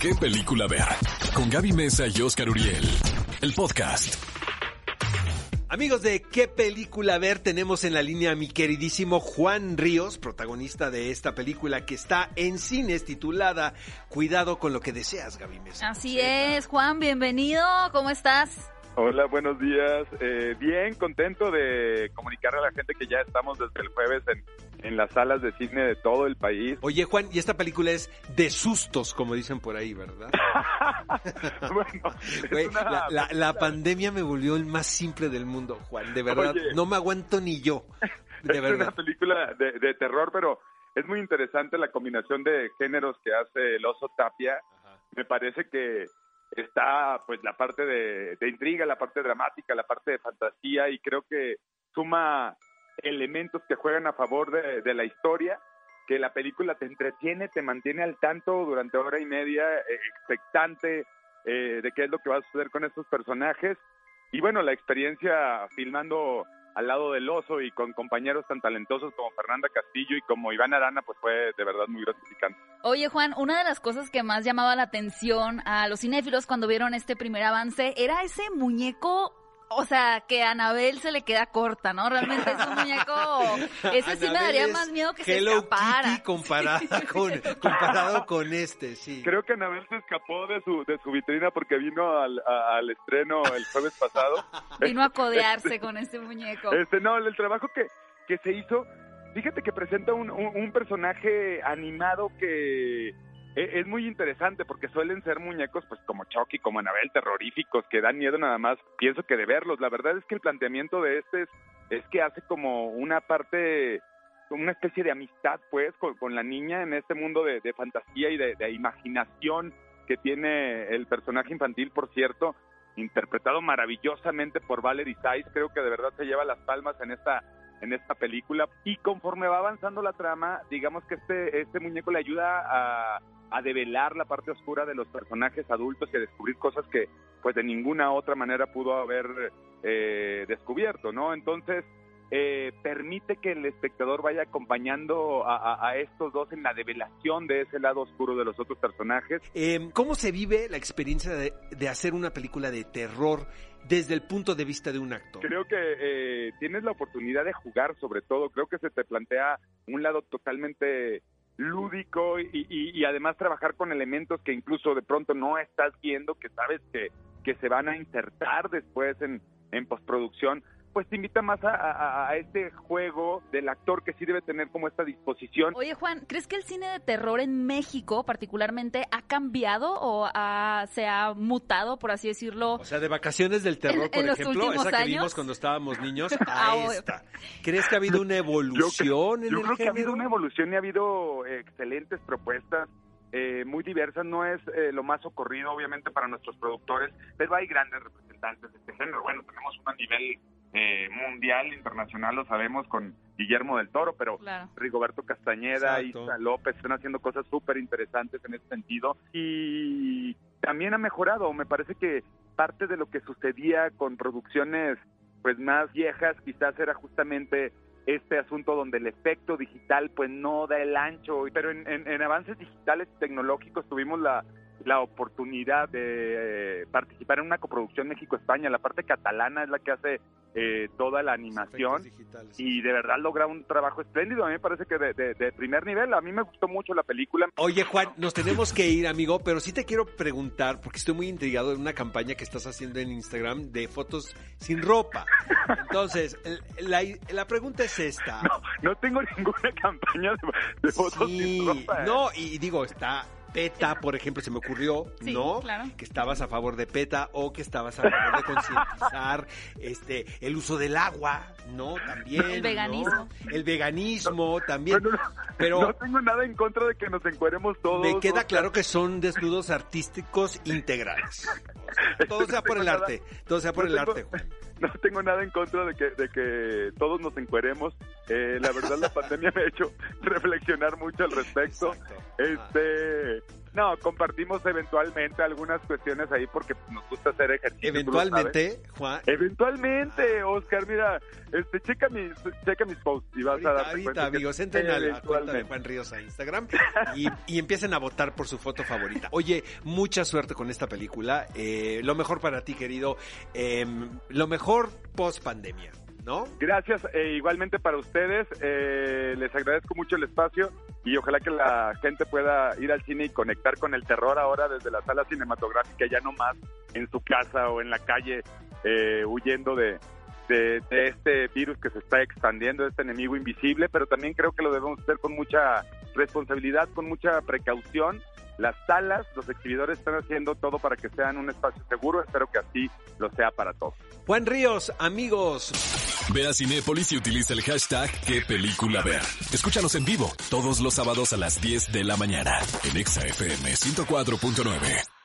qué película ver. Con Gaby Mesa y Oscar Uriel. El podcast. Amigos de qué película ver, tenemos en la línea a mi queridísimo Juan Ríos, protagonista de esta película que está en cines titulada Cuidado con lo que deseas, Gaby Mesa. Así es, Juan, bienvenido, ¿cómo estás? Hola, buenos días. Eh, bien, contento de comunicarle a la gente que ya estamos desde el jueves en, en las salas de cine de todo el país. Oye, Juan, y esta película es de sustos, como dicen por ahí, ¿verdad? bueno, es Güey, una la, la- la película- pandemia me volvió el más simple del mundo, Juan, de verdad. Oye. No me aguanto ni yo, de es una película de, de terror, pero es muy interesante la combinación de géneros que hace el oso Tapia. Me parece que está pues la parte de, de intriga, la parte dramática, la parte de fantasía y creo que suma elementos que juegan a favor de, de la historia, que la película te entretiene, te mantiene al tanto durante hora y media, eh, expectante eh, de qué es lo que va a suceder con estos personajes. Y bueno, la experiencia filmando al lado del oso y con compañeros tan talentosos como Fernanda Castillo y como Iván Arana, pues fue de verdad muy gratificante. Oye, Juan, una de las cosas que más llamaba la atención a los cinéfilos cuando vieron este primer avance era ese muñeco. O sea, que a Anabel se le queda corta, ¿no? Realmente es un muñeco. Ese sí me daría más miedo que se Hello escapara. Kitty comparada con, comparado con este, sí. Creo que Anabel se escapó de su, de su vitrina porque vino al, a- al estreno el jueves pasado. Vino a codearse con este muñeco. Este, no, el trabajo que, que se hizo, fíjate que presenta un, un- un personaje animado que es muy interesante porque suelen ser muñecos pues como Chucky, como Anabel, terroríficos, que dan miedo nada más, pienso que de verlos. La verdad es que el planteamiento de este es, es que hace como una parte, una especie de amistad pues con, la niña en este mundo de, fantasía y de, de imaginación que tiene el personaje infantil, por cierto, interpretado maravillosamente por Valerie Saiz, creo que de verdad se lleva las palmas en esta en esta película y conforme va avanzando la trama, digamos que este este muñeco le ayuda a, a develar la parte oscura de los personajes adultos y a descubrir cosas que pues de ninguna otra manera pudo haber eh, descubierto, ¿no? Entonces eh, permite que el espectador vaya acompañando a, a- a estos dos en la develación de ese lado oscuro de los otros personajes Eh, ¿Cómo se vive la experiencia de, de hacer una película de terror desde el punto de vista de un actor? Creo que eh, tienes la oportunidad de jugar, sobre todo. Creo que se te plantea un lado totalmente lúdico y, y- y además trabajar con elementos que incluso de pronto no estás viendo, que sabes que, que se van a insertar después en, en postproducción. Pues te invita más a, a- a este juego del actor que sí debe tener como esta disposición. Oye, Juan, ¿crees que el cine de terror en México, particularmente, ha cambiado o ha- se ha mutado, por así decirlo? O sea, de vacaciones del terror, En- por en los ejemplo, últimos esa que años. vimos cuando estábamos niños, Ah, a obvio. esta. ¿Crees que ha habido una evolución en Yo el creo que ha habido una evolución y ha habido eh, excelentes propuestas. eh, muy diversas, no es eh, lo más ocurrido obviamente para nuestros productores, pero hay grandes representantes de este género. Bueno, tenemos uno a nivel eh, mundial, internacional, lo sabemos con Guillermo del Toro, pero Claro. Rigoberto Castañeda, Exacto. Isa López están haciendo cosas súper interesantes en ese sentido y también ha mejorado. Me parece que parte de lo que sucedía con producciones pues más viejas quizás era justamente este asunto donde el efecto digital pues no da el ancho, pero en, en- en avances digitales y tecnológicos tuvimos la, la oportunidad de eh, participar en una coproducción México-España. La parte catalana es la que hace eh, toda la animación y de verdad logra un trabajo espléndido. A mí me parece que de, de- de primer nivel. A mí me gustó mucho la película. Oye, Juan, nos tenemos que ir, amigo, pero sí te quiero preguntar, porque estoy muy intrigado en una campaña que estás haciendo en Instagram de fotos sin ropa. Entonces, la, la pregunta es esta. No, no tengo ninguna campaña de, de fotos Sí, sin ropa. ¿eh? no, y digo, está PETA, por ejemplo, se me ocurrió, Sí, ¿no? claro. Que estabas a favor de PETA o que estabas a favor de concientizar este, el uso del agua, ¿no? También. El ¿no? veganismo. El veganismo también. No, no, no. Pero no tengo nada en contra de que nos encueremos todos. me queda claro que son desnudos artísticos integrales. Todo sea por el arte, todo sea por no el tengo- arte, Juan. No tengo nada en contra de que, de que todos nos encueremos. Eh, la verdad, la pandemia me ha hecho reflexionar mucho al respecto. Exacto. Este, No, compartimos eventualmente algunas cuestiones ahí porque nos gusta hacer ejercicio. Eventualmente, Juan. Eventualmente, Oscar, mira, este, checa mis, checa mis posts y vas Ahorita, a ahorita, cuenta que amigos, entren a la cuenta de. Juan Ríos a Instagram y, y empiecen a votar por su foto favorita. Oye, mucha suerte con esta película. Eh, lo mejor para ti, querido. Eh, lo mejor post pandemia, ¿no? Gracias, eh, igualmente para ustedes. eh, les agradezco mucho el espacio y ojalá que la gente pueda ir al cine y conectar con el terror ahora desde la sala cinematográfica, ya no más en su casa o en la calle, eh, huyendo de, de, de este virus que se está expandiendo, de este enemigo invisible, pero también creo que lo debemos hacer con mucha responsabilidad, con mucha precaución. Las salas, los exhibidores están haciendo todo para que sean un espacio seguro. Espero que así lo sea para todos. Juan Ríos, amigos. Ve a Cinépolis y utiliza el hashtag qué película ver. Escúchanos en vivo todos los sábados a las 10 de la mañana en Exa FM 104.9.